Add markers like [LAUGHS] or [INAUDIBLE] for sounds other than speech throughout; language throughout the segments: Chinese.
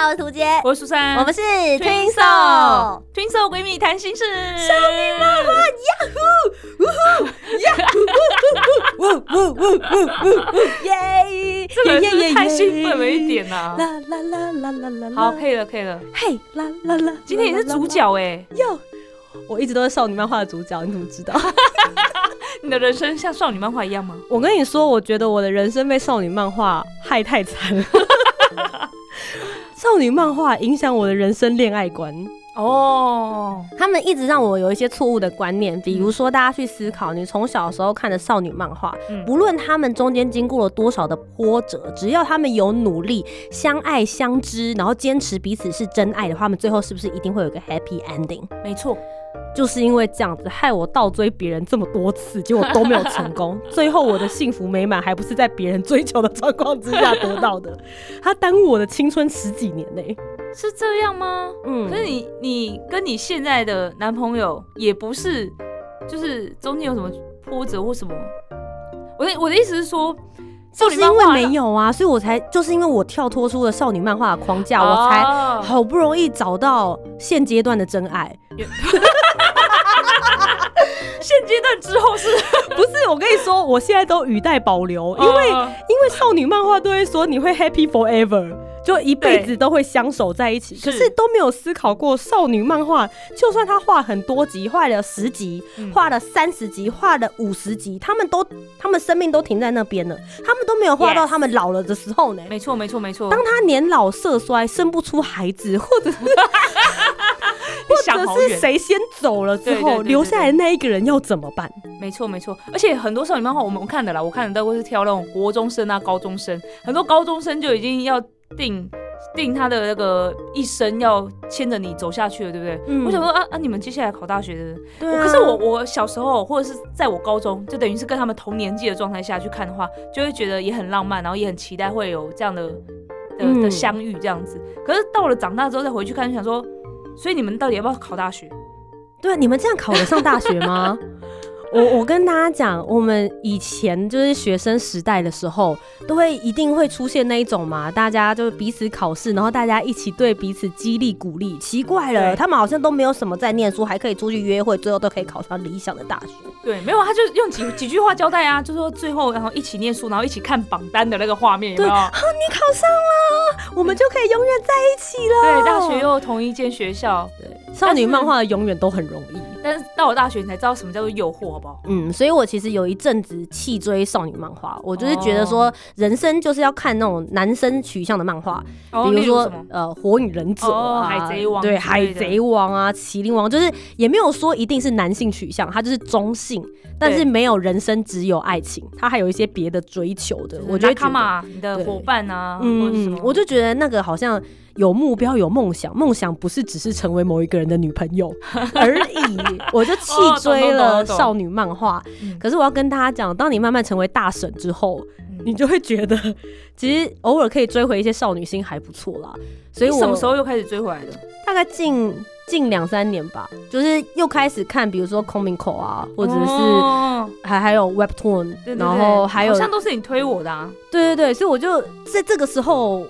好，我是涂杰，我是苏珊，我们是 Twin Twin Soul。Twin Soul 闺蜜谈心事，少女漫画呀呼，呜呼，呀呼，呜呜呜呜呜，耶！这个太兴奋了一点呐、啦啦啦啦啦啦啦！好，可以了，可以了。嘿啦啦啦！今天你是主角哎，哟，我一直都是少女漫画的主角，你怎么知道？你的人生像少女漫画一样吗？我跟你说，我觉得我的人生被少女漫画害太惨了。少女漫画影响我的人生恋爱观，哦，他们一直让我有一些错误的观念，比如说大家去思考，你从小时候看的少女漫画，嗯。不论他们中间经过了多少的波折，只要他们有努力、相爱相知，然后坚持彼此是真爱的话，他们最后是不是一定会有一个 happy ending？没错，就是因为这样子，害我倒追别人这么多次，结果都没有成功。[LAUGHS] 最后我的幸福美满还不是在别人追求的状况之下得到的，他耽误我的青春十几年呢、是这样吗？嗯可是你你跟你现在的男朋友也不是，就是中间有什么波折或什么？我的我的意思是说，就是因为没有啊，所以我才就是因为我跳脱出了少女漫画的框架，我才哦好不容易找到现阶段的真爱。[LAUGHS] 现阶段之后是 [LAUGHS] 不是，我跟你说，我现在都语带保留，因为、哦因为少女漫画都会说你会 happy forever，就一辈子都会相守在一起。可是都没有思考过，少女漫画就算他画很多集，画了十集，嗯画了三十集，画了五十集，他们都他们生命都停在那边了，他们都没有画到他们老了的时候呢。没错没错没错，当他年老色衰，生不出孩子，或者是或者是，谁先走了之后，对对对对留下来的那一个人要怎么办？没错没错，而且很多少女漫画我们看的啦，我看的都是挑那种国中生啊、高中生，很多高中生就已经要定定他的那个一生要牵着你走下去了，对不对？嗯我想说啊啊，你们接下来考大学的，对啊可是我我小时候或者是在我高中，就等于是跟他们同年纪的状态下去看的话，就会觉得也很浪漫，然后也很期待会有这样的的相遇这样子。可是到了长大之后再回去看，就想说，所以你们到底要不要考大学？对啊，你们这样考得上大学吗？我我跟大家讲，我们以前就是学生时代的时候，都会一定会出现那一种嘛，大家就是彼此考试，然后大家一起对彼此激励鼓励。奇怪了，他们好像都没有什么在念书，还可以出去约会，最后都可以考上理想的大学。对，没有，他就用几几句话交代啊，就说最后然后一起念书，然后一起看榜单的那个画面，有没有？你考上了，我们就可以永远在一起了。对，大学又同一间学校，对少女漫画永远都很容易。但是到了大学你才知道什么叫做诱惑，好不好？嗯，所以我其实有一阵子弃追少女漫画，我就是觉得说人生就是要看那种男生取向的漫画，哦比如说？呃火影忍者海贼王对海贼王啊、麒麟王，就是也没有说一定是男性取向，它就是中性，但是对没有人生只有爱情，它还有一些别的追求的，我觉得。你的对伙伴啊，或者是什么，嗯我就觉得那个好像有目标、有梦想，梦想不是只是成为某一个人的女朋友 [LAUGHS] 而已。我就弃追了少女漫画。嗯可是我要跟大家讲，当你慢慢成为大神之后，嗯你就会觉得，其实偶尔可以追回一些少女心还不错啦。所以我什么时候又开始追回来的？大概近近两三年吧，就是又开始看，比如说 Comico 啊，或者是哦还还有 Webtoon，然后还有好像都是你推我的啊。对对对，所以我就在这个时候。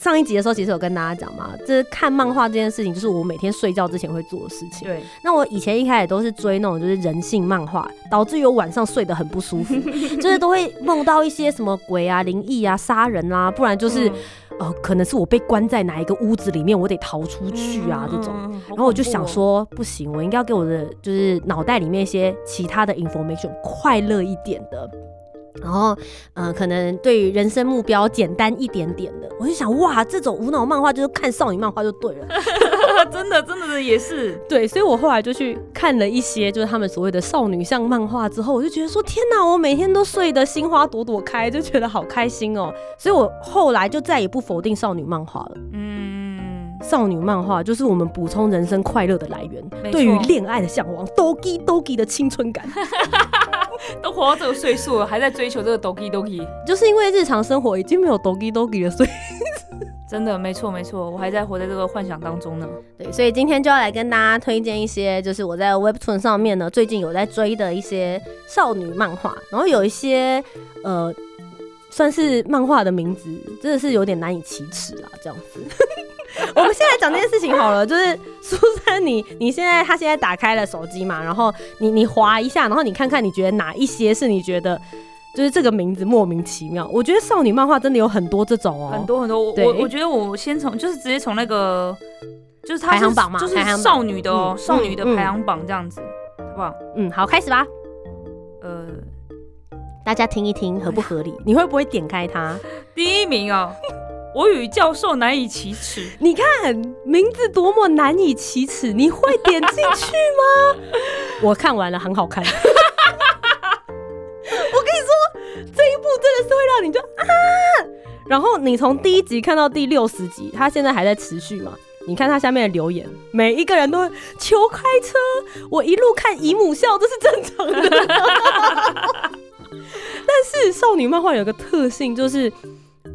上一集的时候，其实有跟大家讲嘛，就是看漫画这件事情，就是我每天睡觉之前会做的事情。对，那我以前一开始都是追那种就是人性漫画，导致于我晚上睡得很不舒服，[LAUGHS] 就是都会梦到一些什么鬼啊、灵异啊、杀人啊，不然就是、嗯呃，可能是我被关在哪一个屋子里面，我得逃出去啊、这种。嗯，然后我就想说，不行，我应该要给我的就是脑袋里面一些其他的 information 快乐一点的。然后，呃，可能对于人生目标简单一点点的，我就想，哇，这种无脑漫画就是看少女漫画就对了，[LAUGHS] 真的真的也是，对，所以我后来就去看了一些就是他们所谓的少女向漫画之后，我就觉得说，天哪，我每天都睡得心花朵朵开，就觉得好开心哦，所以我后来就再也不否定少女漫画了。嗯，少女漫画就是我们补充人生快乐的来源对于恋爱的向往，dogi dogi 的青春感，[LAUGHS] [LAUGHS] 都活到这个岁数了，还在追求这个 doki doki，就是因为日常生活已经没有 dogi dogi 了，所以真的没错没错，我还在活在这个幻想当中呢。对，所以今天就要来跟大家推荐一些，就是我在 Webtoon 上面呢最近有在追的一些少女漫画，然后有一些呃算是漫画的名字真的是有点难以启齿啊，这样子。[LAUGHS] 我们现在讲这件事情好了，就是苏珊你，你现在他现在打开了手机嘛，然后你你划一下，然后你看看你觉得哪一些是你觉得就是这个名字莫名其妙。我觉得少女漫画真的有很多这种哦，很多很多，我我我觉得我先从就是直接从那个就是排行榜嘛就是少女的哦，嗯少女的嗯排行榜这样子，好不好？嗯，好，开始吧，呃，大家听一听合不合理？[LAUGHS] 你会不会点开它？第一名哦，我与教授难以启齿。你看名字多么难以启齿，你会点进去吗？[LAUGHS] 我看完了，很好看。[LAUGHS] 我跟你说，这一部真的是会让你就啊，然后你从第一集看到第六十集，它现在还在持续嘛？你看它下面的留言，每一个人都会求开车，我一路看姨母笑，这是正常的。但是少女漫画有个特性，就是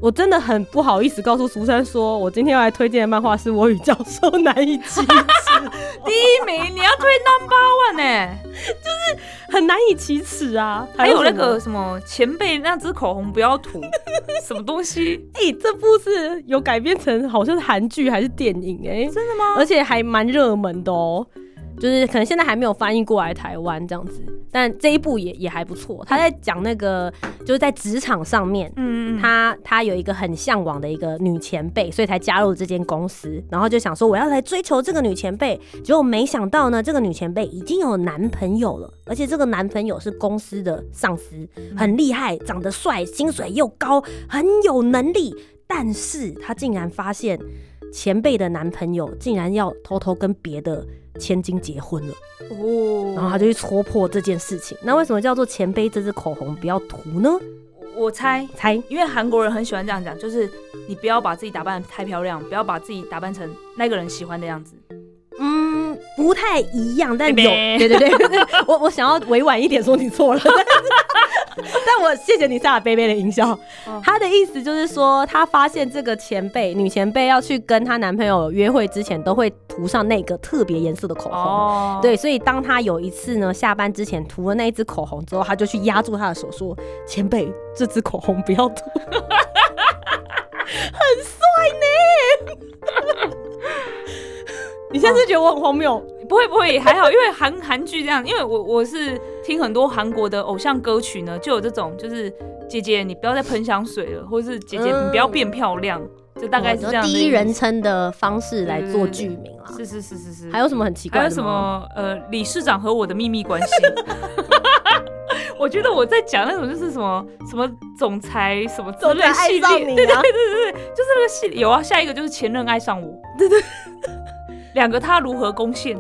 我真的很不好意思告诉苏珊说，我今天要来推荐的漫画是我与教授难以启齿，[LAUGHS] 第一名，你要推 number one 呢、就是很难以启齿啊！还有那个什么前辈那支口红不要涂，[LAUGHS] 什么东西？哎、这部是有改编成好像是韩剧还是电影哎、真的吗？而且还蛮热门的哦。就是可能现在还没有翻译过来台湾这样子，但这一部也也还不错。他在讲那个就是在职场上面，嗯，他他有一个很向往的一个女前辈，所以才加入这间公司，然后就想说我要来追求这个女前辈，结果没想到呢，这个女前辈已经有男朋友了，而且这个男朋友是公司的上司，很厉害，长得帅，薪水又高，很有能力，但是他竟然发现前辈的男朋友竟然要偷偷跟别的千金结婚了，哦，然后他就去戳破这件事情。那为什么叫做前辈这支口红不要涂呢？我猜，猜因为韩国人很喜欢这样讲，就是你不要把自己打扮得太漂亮，不要把自己打扮成那个人喜欢的样子。嗯，不太一样，但有，对对对对，我我想要委婉一点说你错了，但 [LAUGHS] 但我谢谢你下了贝贝的音效。哦他的意思就是说，他发现这个前辈女前辈要去跟她男朋友约会之前，都会涂上那个特别颜色的口红。哦，对，所以当她有一次呢，下班之前涂了那一支口红之后，他就去压住她的手说：“前辈，这支口红不要涂。” [LAUGHS] 现在是觉得我很荒谬？不会不会，还好，因为韩韩剧这样，因为我我是听很多韩国的偶像歌曲呢，就有这种，就是姐姐你不要再喷香水了，或者是姐姐你不要变漂亮，就大概是这样哦第一人称的方式来做剧名啦。是是是是是，还有什么很奇怪什么呃，理事长和我的秘密关系？[LAUGHS] 我觉得我在讲那种就是什么什么总裁什么之类总裁爱系列，上你对对啊对对对，就是那个系列有啊。下一个就是前任爱上我，对对，两个他如何攻陷？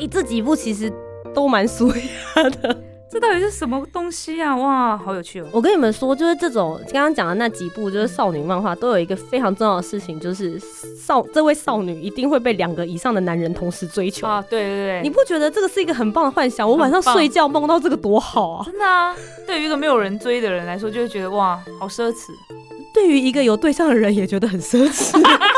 诶，这几部其实都蛮俗压的。[LAUGHS] 这到底是什么东西啊？哇，好有趣哦！我跟你们说，就是这种刚刚讲的那几部，就是少女漫画，都有一个非常重要的事情，就是少这位少女一定会被两个以上的男人同时追求。啊，对对对，你不觉得这个是一个很棒的幻想？我晚上睡觉梦到这个多好啊！真的啊，对于一个没有人追的人来说，就会觉得哇，好奢侈。对于一个有对象的人也觉得很奢侈。[LAUGHS]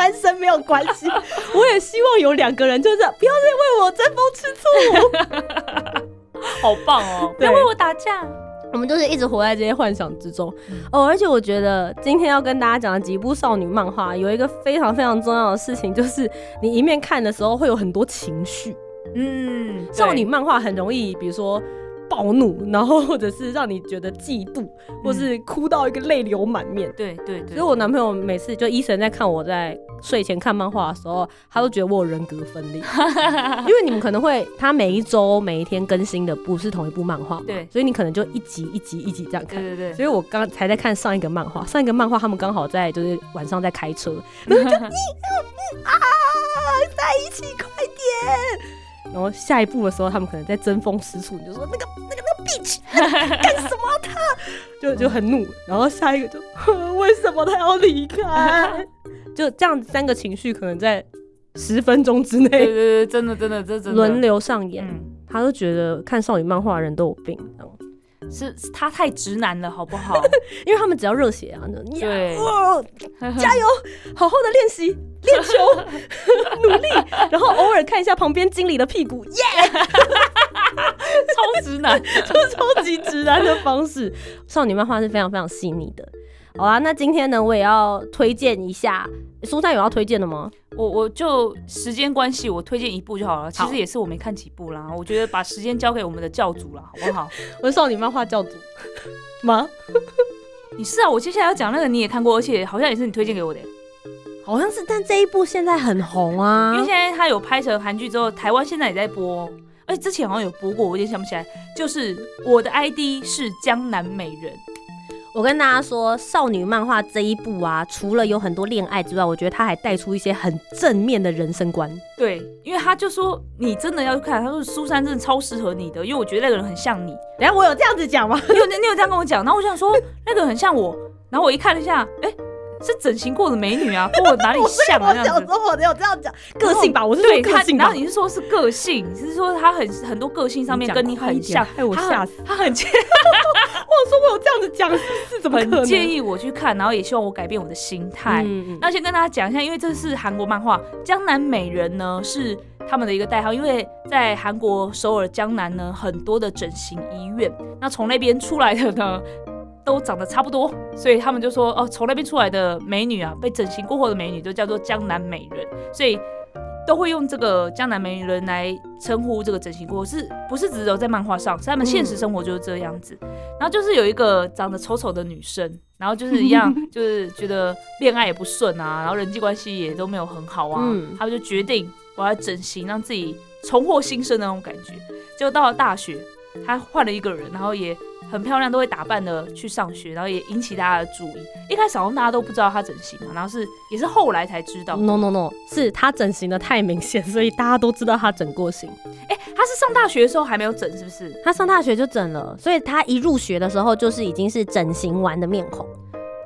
单身没有关系。[LAUGHS] 我也希望有两个人，就是不要再为我争风吃醋。[LAUGHS] 好棒哦！[LAUGHS] 不要为我打架。我们就是一直活在这些幻想之中、嗯哦。而且我觉得今天要跟大家讲的几部少女漫画，有一个非常非常重要的事情，就是你一面看的时候会有很多情绪。嗯，少女漫画很容易，比如说暴怒，然后或者是让你觉得嫉妒，或是哭到一个泪流满面。对对对，所以我男朋友每次就医生在看我在睡前看漫画的时候，他都觉得我有人格分裂，[LAUGHS] 因为你们可能会他每一周每一天更新的不是同一部漫画嘛，对所以你可能就一集一集一集这样看。对对对，所以我刚才在看上一个漫画，上一个漫画他们刚好在就是晚上在开车，[LAUGHS] 然后就你啊在一起快点。然后下一步的时候，他们可能在争风吃醋，你就说那个那个那个 bitch [LAUGHS] 干什么他，就就很怒。然后下一个就为什么他要离开？就这样三个情绪可能在十分钟之内对对内对，真的真的这真的轮流上演。嗯，他就觉得看少女漫画的人都有病，这样是是他太直男了，好不好？[LAUGHS] 因为他们只要热血啊，那对哦加油，[LAUGHS] 好好的练习练球，[LAUGHS] 努力，然后偶尔看一下旁边经理的屁股，耶，超直男。就超级直男的方式。少女漫画是非常非常细腻的。好啦，那今天呢，我也要推荐一下。苏珊有要推荐的吗？我我就时间关系，我推荐一部就好了。其好实也是我没看几部啦，我觉得把时间交给我们的教主了，好不好？[LAUGHS] 我是少女漫画教主吗？[LAUGHS] 你是啊，我接下来要讲那个你也看过，而且好像也是你推荐给我的耶，好像是，但这一部现在很红啊因为现在他有拍成韩剧之后，台湾现在也在播，而且之前好像有播过，我有点想不起来。就是我的 ID 是江南美人，我跟大家说，少女漫画这一部啊，除了有很多恋爱之外，我觉得它还带出一些很正面的人生观。对，因为他就说你真的要去看，他说苏珊真的超适合你的，因为我觉得那个人很像你。然后我有这样子讲吗？你有你有这样跟我讲，然后我想说那个很像我，然后我一看了一下，哎、是整形过的美女啊，[LAUGHS] 跟我哪里像啊？这样子。我有这样讲，个性吧，我是对个性吧然后。你是说是个性，你是说她很很多个性上面跟你很像，害我吓死。他很介 [LAUGHS] 我说我有这样子讲，是是怎么可能？很建议我去看，然后也希望我改变我的心态。那先跟大家讲一下，因为这是韩国漫画，江南美人呢是他们的一个代号，因为在韩国首尔江南呢很多的整形医院，那从那边出来的呢都长得差不多，所以他们就说哦，从那边出来的美女啊，被整形过后的美女都叫做江南美人，所以。都会用这个江南美人来称呼这个整形过后，是不是只有在漫画上？是他们现实生活就是这样子。然后就是有一个长得丑丑的女生，然后就是一样，[LAUGHS] 就是觉得恋爱也不顺啊，然后人际关系也都没有很好啊，嗯他们就决定我要整形，让自己重获新生的那种感觉。结果到了大学，她换了一个人，然后也很漂亮，都会打扮的去上学，然后也引起大家的注意。一开始好像大家都不知道她整形嘛，然后是也是后来才知道。No No No，是她整形的太明显，所以大家都知道她整过形。哎、她是上大学的时候还没有整，是不是？她上大学就整了，所以她一入学的时候就是已经是整形完的面孔。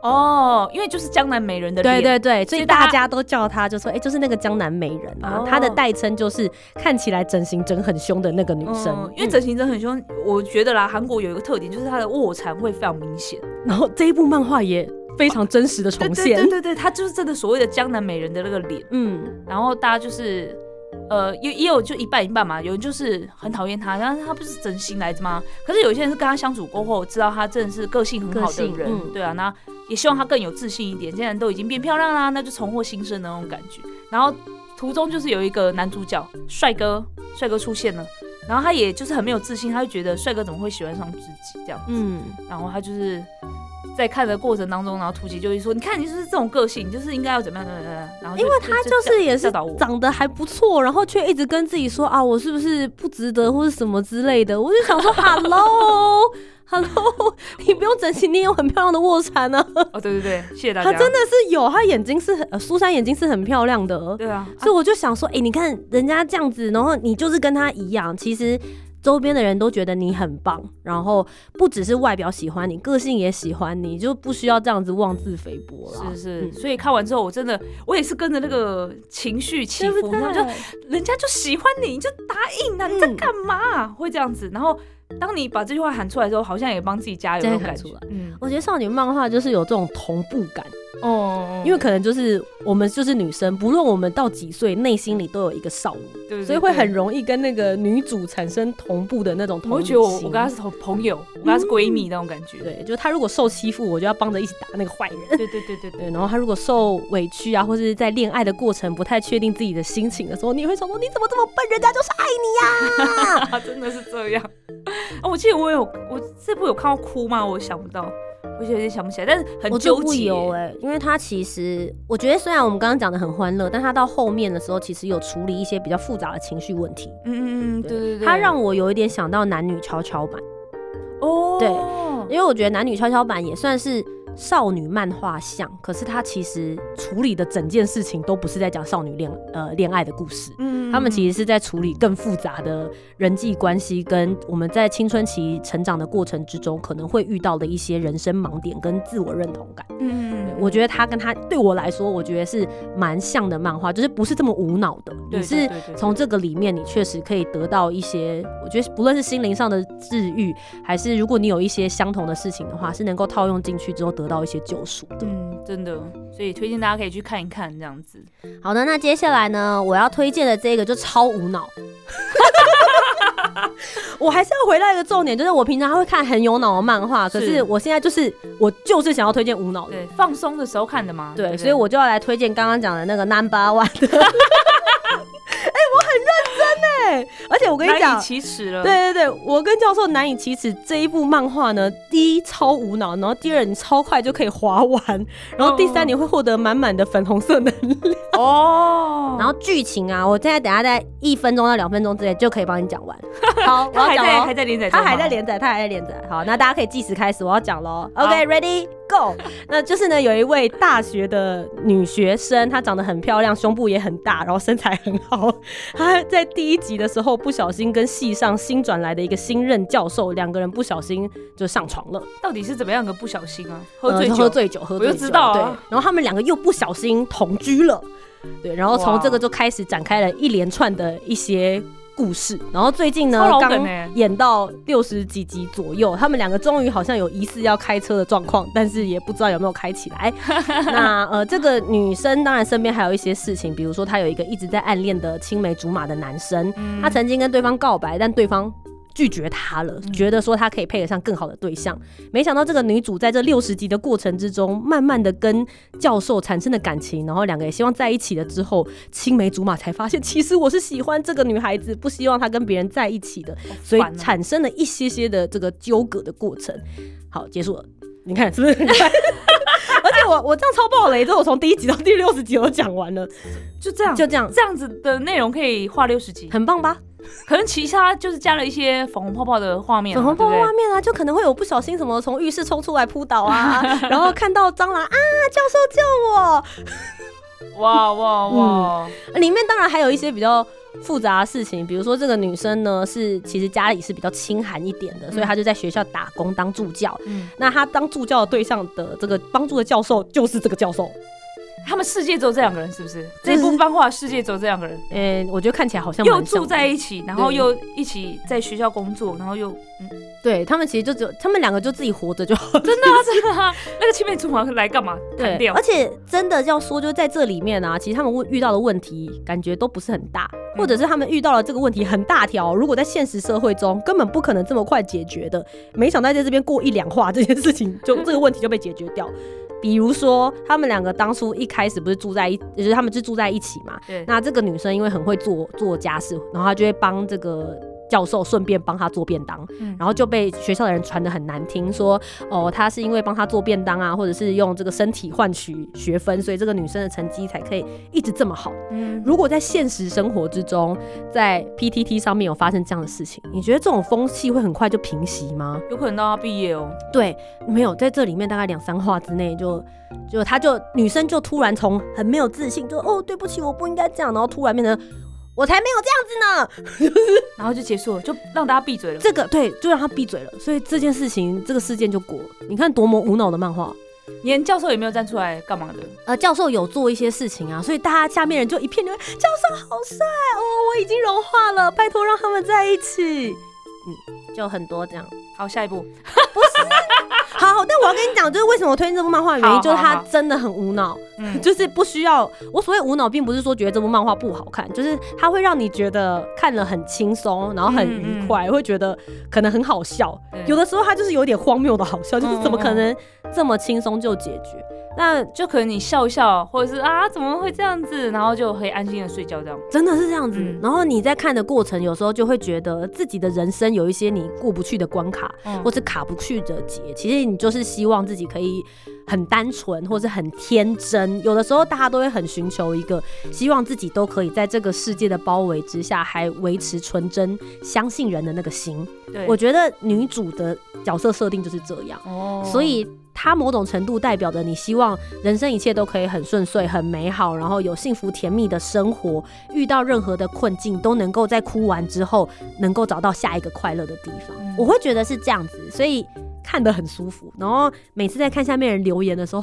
哦，因为就是江南美人的脸。对对对，所以大家都叫她，就说哎、就是那个江南美人啊。哦他的代称就是看起来整形整很凶的那个女生。因为整形整很凶，我觉得啦，韩国有一个特点，就是她的卧蚕会非常明显。然后这一部漫画也非常真实的重对现。对对对，她就是真的所谓的江南美人的那个脸。嗯，然后大家就是，呃，也也有就一半一半嘛，有人就是很讨厌他，但是他不是真心来着吗？可是有些人是跟他相处过后，知道他真的是个性很好的个人，嗯对啊，那也希望他更有自信一点。现在都已经变漂亮啦，那就重获新生的那种感觉。然后途中就是有一个男主角帅哥，帅哥出现了。然后他也就是很没有自信，他就觉得帅哥怎么会喜欢上自己这样子，嗯，然后他就是在看的过程当中，然后突击就会说：“你看，你就是这种个性，你就是应该要怎么样怎么样怎么样。”然后因为他就是也是长得还不错，然后却一直跟自己说啊，我是不是不值得或是什么之类的。我就想说，[LAUGHS] Hello。[LAUGHS] Hello，你不用整形，你有很漂亮的卧蚕呢、啊。哦，对对对，谢谢大家。他真的是有，他眼睛是很，呃苏珊眼睛是很漂亮的。对啊，所以我就想说，哎、你看人家这样子，然后你就是跟他一样，其实周边的人都觉得你很棒，然后不只是外表喜欢你，个性也喜欢你，就不需要这样子妄自菲薄了。是是，嗯所以看完之后，我真的我也是跟着那个情绪起伏，然后就？人家就喜欢你，你就答应啊，你嗯在干嘛、会这样子，然后当你把这句话喊出来之后，好像也帮自己加油那种感觉加油喊出来。嗯，我觉得少女漫画就是有这种同步感，哦，因为可能就是我们就是女生，不论我们到几岁，内心里都有一个少女，对对所以会很容易跟那个女主产生同步的那种同理我会觉得我我跟她是同朋友，我跟她是闺蜜那种感觉。对，就是她如果受欺负，我就要帮着一起打那个坏人。对对对对对对，然后她如果受委屈啊，或者是在恋爱的过程不太确定自己的心情的时候，你会想说你怎么这么笨，人家就是爱你呀、啊，[LAUGHS] 真的是这样。啊，我记得我有我这部有看到哭吗？我想不到，我有点想不起来，但是很我就不纠结。有哎、因为他其实我觉得虽然我们刚刚讲的很欢乐，但他到后面的时候其实有处理一些比较复杂的情绪问题。嗯嗯嗯，对对对，他让我有一点想到男女跷跷板，哦，对因为我觉得男女跷跷板也算是少女漫画像，可是他其实处理的整件事情都不是在讲少女恋呃恋爱的故事，嗯他们其实是在处理更复杂的人际关系，跟我们在青春期成长的过程之中可能会遇到的一些人生盲点跟自我认同感。嗯，我觉得他跟他对我来说，我觉得是蛮像的漫画，就是不是这么无脑的，你是从这个里面，你确实可以得到一些，我觉得不论是心灵上的治愈，还是如果你有一些相同的事情的话，是能够套用进去之后得到一些救赎的。嗯，真的，所以推荐大家可以去看一看这样子。好的，那接下来呢，我要推荐的这个就超无脑。[LAUGHS] 我还是要回到一个重点，就是我平常会看很有脑的漫画，可是是我现在就是我就是想要推荐无脑的。对，放松的时候看的嘛。对，不所以我就要来推荐刚刚讲的那个 Number One 的。[LAUGHS] [LAUGHS] 哎、我很认真哎，而且我跟你讲难以，启齿了。对对对，我跟教授难以启齿这一部漫画呢，第一超无脑，然后第二你超快就可以划完，然后第三哦你会获得满满的粉红色能量。哦，[LAUGHS] 然后剧情啊，我现在等下在一分钟到两分钟之内就可以帮你讲完。好，我 [LAUGHS] 他还在要讲喽还在连载中它，还在连载，他还在连载。好，那大家可以计时开始，我要讲喽。OK，ready、go。[LAUGHS] 那就是呢，有一位大学的女学生，她长得很漂亮，胸部也很大，然后身材很好。她在第一集的时候不小心跟系上新转来的一个新任教授两个人不小心就上床了，到底是怎么样的不小心啊？喝呃醉酒，就喝醉酒，喝醉酒，我就知道啊对。然后他们两个又不小心同居了，对，然后从这个就开始展开了一连串的一些故事。然后最近呢刚欸演到六十几集左右，他们两个终于好像有疑似要开车的状况，但是也不知道有没有开起来。[LAUGHS] 那呃，这个女生当然身边还有一些事情，比如说她有一个一直在暗恋的青梅竹马的男生，嗯她曾经跟对方告白，但对方。拒绝他了，嗯觉得说他可以配得上更好的对象。没想到这个女主在这六十集的过程之中，慢慢的跟教授产生了感情，然后两个也希望在一起了之后，青梅竹马才发现，其实我是喜欢这个女孩子，不希望她跟别人在一起的，所以产生了一些些的这个纠葛的过程。好，结束了。你看是不是很 [LAUGHS] 我我这样超爆雷，这我从第一集到第六十集我都讲完了，[LAUGHS] 就这样，就这样，这样子的内容可以画六十集，很棒吧？可能其他就是加了一些粉红泡泡的画面嘛，粉红泡泡画面啊，就可能会有不小心什么从浴室冲出来扑倒啊，[LAUGHS] 然后看到蟑螂啊，教授救我，哇哇哇！里面当然还有一些比较复杂的事情，比如说这个女生呢是其实家里是比较清寒一点的，所以她就在学校打工当助教。嗯，那她当助教的对象的这个帮助的教授就是这个教授。他们世界只有这两个人，是不是？就是这部漫画世界只有这两个人，嗯、我觉得看起来好像又住在一起，然后又一起在学校工作，然后又对他们其实就只有他们两个就自己活着就好。真的啊真的啊，[LAUGHS] 那个青梅竹马来干嘛？砍对，掉而。且真的要说，就是在这里面啊，其实他们问遇到的问题，感觉都不是很大，或者是他们遇到了这个问题很大条，如果在现实社会中根本不可能这么快解决的，没想到在这边过一两话，这件事情就这个问题就被解决掉。比如说，他们两个当初一开始不是住在一，就是他们是住在一起嘛。对，那这个女生因为很会做做家事，然后她就会帮这个教授顺便帮他做便当，嗯然后就被学校的人传的很难听，说哦，他是因为帮他做便当啊，或者是用这个身体换取学分，所以这个女生的成绩才可以一直这么好。嗯，如果在现实生活之中，在 PTT 上面有发生这样的事情，你觉得这种风气会很快就平息吗？有可能到他毕业哦。对，没有在这里面大概两三话之内就。就他就女生就突然从很没有自信，就哦对不起我不应该这样，然后突然变成我才没有这样子呢。[LAUGHS] 然后就结束了，就让大家闭嘴了。这个对，就让他闭嘴了，所以这件事情这个事件就过了。你看多么无脑的漫画。连教授也没有站出来干嘛的。呃，教授有做一些事情啊，所以大家下面人就一片就教授好帅哦，我已经融化了，拜托让他们在一起。嗯，就很多这样。好，下一步不是。[LAUGHS] 好，但我要跟你讲，就是为什么我推荐这部漫画的原因，就是它真的很无脑，嗯，[LAUGHS] 就是不需要。我所谓无脑，并不是说觉得这部漫画不好看，就是它会让你觉得看了很轻松，然后很愉快，会觉得可能很好笑。有的时候它就是有点荒谬的好笑，就是怎么可能这么轻松就解决？那就可能你笑一笑，或者是啊怎么会这样子，然后就可以安心的睡觉这样。真的是这样子。嗯然后你在看的过程，有时候就会觉得自己的人生有一些你过不去的关卡，嗯或是卡不去的结。其实你就是希望自己可以很单纯，或是很天真。有的时候大家都会很寻求一个，希望自己都可以在这个世界的包围之下，还维持纯真、相信人的那个心。对，我觉得女主的角色设定就是这样。哦所以它某种程度代表着你希望人生一切都可以很顺遂、很美好，然后有幸福甜蜜的生活，遇到任何的困境都能够在哭完之后能够找到下一个快乐的地方。嗯我会觉得是这样子，所以看得很舒服。然后每次在看下面人留言的时候，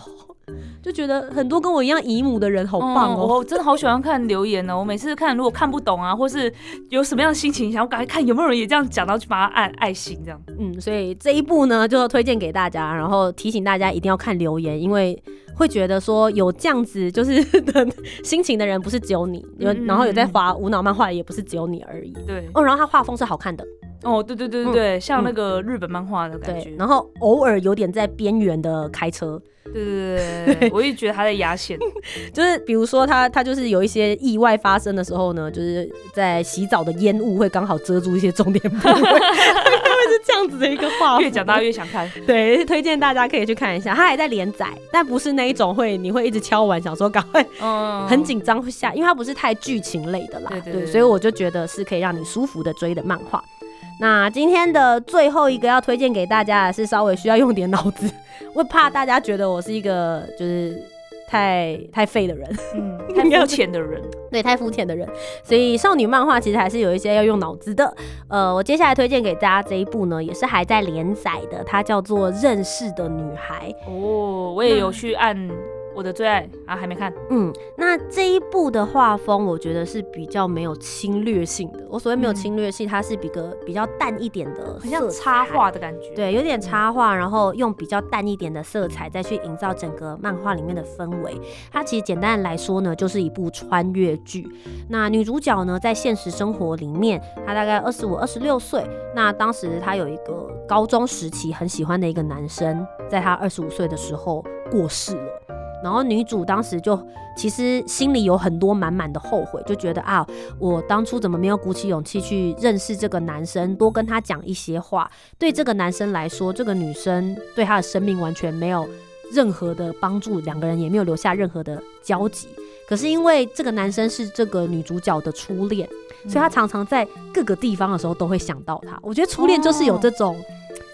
就觉得很多跟我一样姨母的人好棒嗯哦。我真的好喜欢看留言哦。我每次看，如果看不懂啊，或是有什么样的心情，想要赶快看有没有人也这样讲，然后去把它按爱心这样。嗯，所以这一部呢，就推荐给大家，然后提醒大家一定要看留言，因为会觉得说有这样子就是 [LAUGHS] 的心情的人不是只有你，有嗯然后有在画无脑漫画也不是只有你而已。对，哦，然后他画风是好看的，哦，对对对对对，像那个日本漫画的感觉对，。然后偶尔有点在边缘的开车，对对对对对，我也觉得他在压线。就是比如说他他就是有一些意外发生的时候呢，就是在洗澡的烟雾会刚好遮住一些重点部位，会是这样子的一个画风。越讲大家越想看。对，推荐大家可以去看一下，他还在连载，但不是那一种会你会一直敲完想说赶快嗯，很紧张会下，因为它不是太剧情类的啦。对对对所以我就觉得是可以让你舒服的追的漫画。那今天的最后一个要推荐给大家的是稍微需要用点脑子，[LAUGHS] 我怕大家觉得我是一个就是太太废的人，嗯，太肤浅的人。对，太肤浅的人，所以少女漫画其实还是有一些要用脑子的。呃，我接下来推荐给大家这一部呢，也是还在连载的，它叫做《认识的女孩》。哦，我也有去按我的最爱啊，还没看。嗯，那这一部的画风，我觉得是比较没有侵略性的。我所谓没有嗯侵略性，它是比个比较淡一点的，很像插。画的感觉。，对，有点插画，然后用比较淡一点的色彩再去营造整个漫画里面的氛围。它其实简单来说呢，就是一部穿越剧。那女主角呢，在现实生活里面，她大概二十五、二十六岁。那当时她有一个高中时期很喜欢的一个男生，在她二十五岁的时候过世了。然后女主当时就其实心里有很多满满的后悔，就觉得啊，我当初怎么没有鼓起勇气去认识这个男生，多跟他讲一些话。对这个男生来说，这个女生对他的生命完全没有任何的帮助，两个人也没有留下任何的交集。可是因为这个男生是这个女主角的初恋，所以他常常在各个地方的时候都会想到他。我觉得初恋就是有这种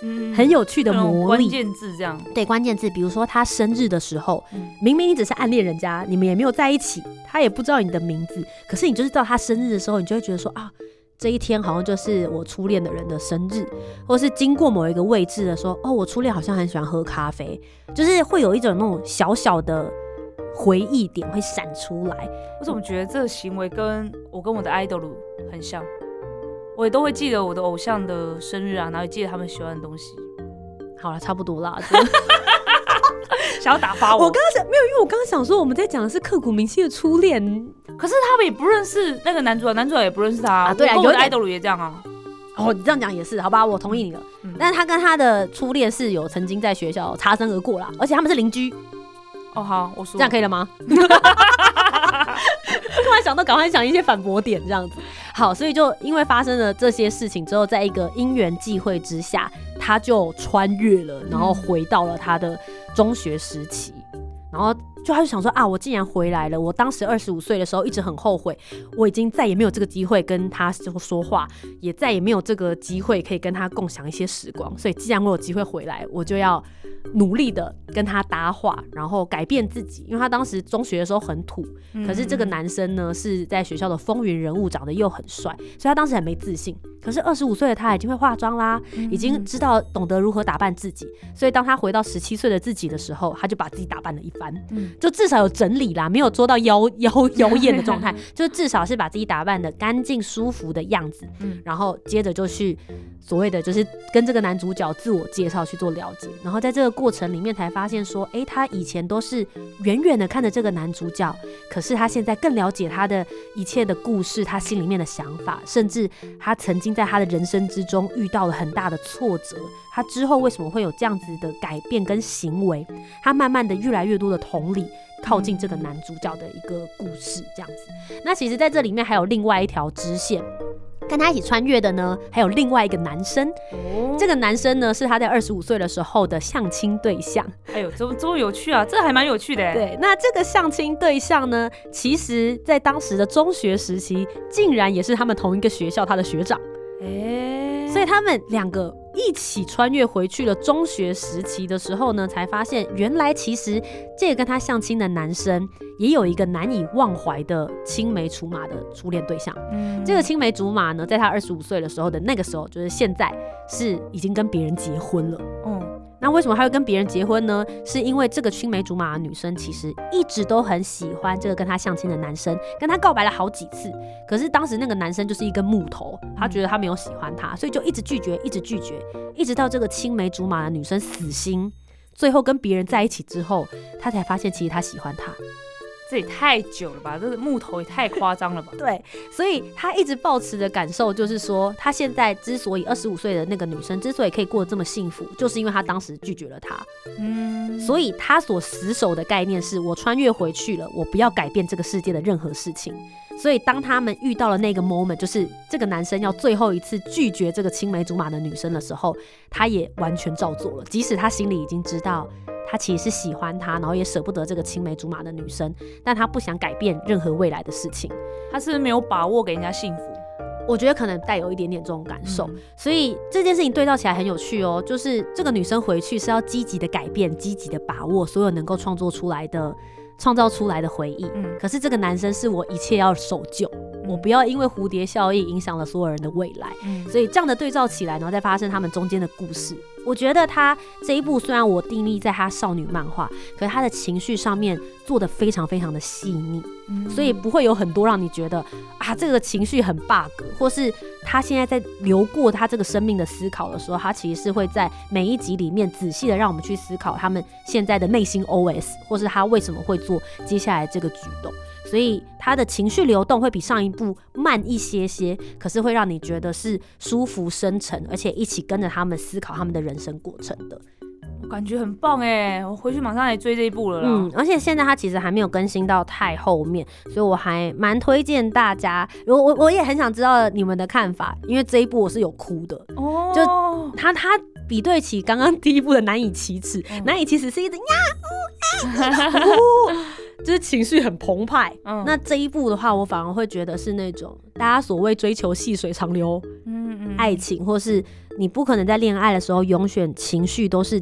嗯很有趣的魔力。关键字这样。对关键字，比如说他生日的时候，嗯明明你只是暗恋人家，你们也没有在一起，他也不知道你的名字，可是你就是到他生日的时候，你就会觉得说啊，这一天好像就是我初恋的人的生日，或是经过某一个位置的时候，哦，我初恋好像很喜欢喝咖啡，就是会有一种那种小小的回忆点会闪出来。我怎么觉得这个行为跟我跟我的 idol 很像？我也都会记得我的偶像的生日啊，然后也记得他们喜欢的东西，好了，差不多啦。[LAUGHS] 想要打发我。我刚刚想没有，因为我刚刚想说我们在讲的是刻骨铭心的初恋，可是他们也不认识那个男主角，男主角也不认识他啊对啊有的有点 idol 也这样啊。哦，你这样讲也是，好吧，我同意你了。嗯但是他跟他的初恋是有曾经在学校擦身而过啦，而且他们是邻居，哦，好，我说这样可以了吗？[LAUGHS] [LAUGHS] 突然想到，赶快想一些反驳点，这样子。好，所以就因为发生了这些事情之后，在一个因缘际会之下，他就穿越了，然后回到了他的中学时期，然后。就他就想说啊，我既然回来了，我当时二十五岁的时候一直很后悔，我已经再也没有这个机会跟他说说话，也再也没有这个机会可以跟他共享一些时光。所以既然我有机会回来，我就要努力的跟他搭话，然后改变自己。因为他当时中学的时候很土，可是这个男生呢是在学校的风云人物，长得又很帅，所以他当时很没自信。可是二十五岁的他已经会化妆啦，已经知道懂得如何打扮自己，所以当他回到十七岁的自己的时候，他就把自己打扮了一番，嗯就至少有整理啦，没有做到妖 [LAUGHS] 妖妖艳的状态，[LAUGHS] 就至少是把自己打扮的干净舒服的样子，嗯然后接着就去所谓的就是跟这个男主角自我介绍去做了解，然后在这个过程里面才发现说，诶，他以前都是远远的看着这个男主角，可是他现在更了解他的一切的故事，他心里面的想法，甚至他曾经在他的人生之中遇到了很大的挫折，他之后为什么会有这样子的改变跟行为，他慢慢的越来越多的同理。靠近这个男主角的一个故事，这样子。那其实在这里面还有另外一条支线，跟他一起穿越的呢，还有另外一个男生。哦，这个男生呢，是他在二十五岁的时候的相亲对象。哎呦，这么这么有趣啊，这还蛮有趣的哎。对，那这个相亲对象呢，其实在当时的中学时期，竟然也是他们同一个学校他的学长，哎，所以他们两个一起穿越回去了中学时期的时候呢，才发现原来其实这个跟他相亲的男生也有一个难以忘怀的青梅竹马的初恋对象。嗯这个青梅竹马呢，在他二十五岁的时候的那个时候，就是现在是已经跟别人结婚了。嗯那为什么他会跟别人结婚呢？是因为这个青梅竹马的女生其实一直都很喜欢这个跟她相亲的男生，跟他告白了好几次。可是当时那个男生就是一根木头，他觉得他没有喜欢他，所以就一直拒绝，一直拒绝，一直到这个青梅竹马的女生死心，最后跟别人在一起之后，他才发现其实他喜欢他。这也太久了吧，这个木头也太夸张了吧。对，所以他一直抱持的感受就是说，他现在之所以二十五岁的那个女生之所以可以过得这么幸福，就是因为他当时拒绝了他。嗯，所以他所死守的概念是我穿越回去了，我不要改变这个世界的任何事情。所以当他们遇到了那个 moment，就是这个男生要最后一次拒绝这个青梅竹马的女生的时候，他也完全照做了，即使他心里已经知道。他其实是喜欢她，然后也舍不得这个青梅竹马的女生，但他不想改变任何未来的事情。他是没有把握给人家幸福。我觉得可能带有一点点这种感受，嗯所以这件事情对照起来很有趣哦。就是这个女生回去是要积极的改变，积极的把握所有能够创作出来的、创造出来的回忆。嗯可是这个男生是我一切要守旧，我不要因为蝴蝶效应影响了所有人的未来。嗯所以这样的对照起来，然后再发生他们中间的故事，我觉得他这一部虽然我定义在他少女漫画，可是他的情绪上面做的非常非常的细腻。嗯所以不会有很多让你觉得啊这个情绪很 bug，或是他现在在流过他这个生命的思考的时候，他其实是会在每一集里面仔细的让我们去思考他们现在的内心 OS，或是他为什么会做接下来这个举动。所以他的情绪流动会比上一部慢一些些，可是会让你觉得是舒服深沉，而且一起跟着他们思考他们的人生过程的。感觉很棒哎，我回去马上来追这一部了啦。嗯，而且现在它其实还没有更新到太后面，所以我还蛮推荐大家。我我我也很想知道你们的看法，因为这一部我是有哭的。哦，就他他比对起刚刚第一部的难以启齿，嗯。难以启齿是一直呀呜啊呜，就是情绪很澎湃。嗯。那这一部的话，我反而会觉得是那种大家所谓追求细水长流嗯嗯。爱情，或是你不可能在恋爱的时候永远情绪都是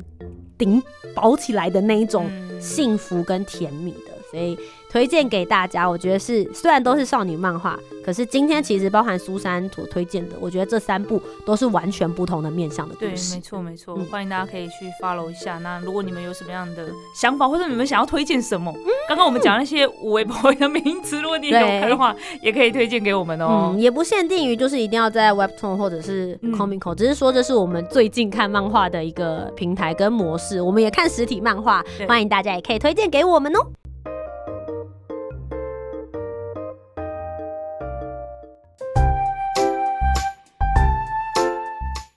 顶饱起来的那一种嗯。幸福跟甜蜜的，所以推荐给大家。我觉得是虽然都是少女漫画，可是今天其实包含苏珊所推荐的，我觉得这三部都是完全不同的面向的对，故事没。错没错，嗯欢迎大家可以去 follow 一下。那如果你们有什么样的想法，或者你们想要推荐什么，刚刚我们讲那些无为不为的名词，如果你有对看的话，也可以推荐给我们哦嗯，。也不限定于就是一定要在 Webtoon 或者是嗯 Comico，、只是说这是我们最近看漫画的一个平台跟模式。我们也看实体漫画对，欢迎大家也可以推荐给我们哦。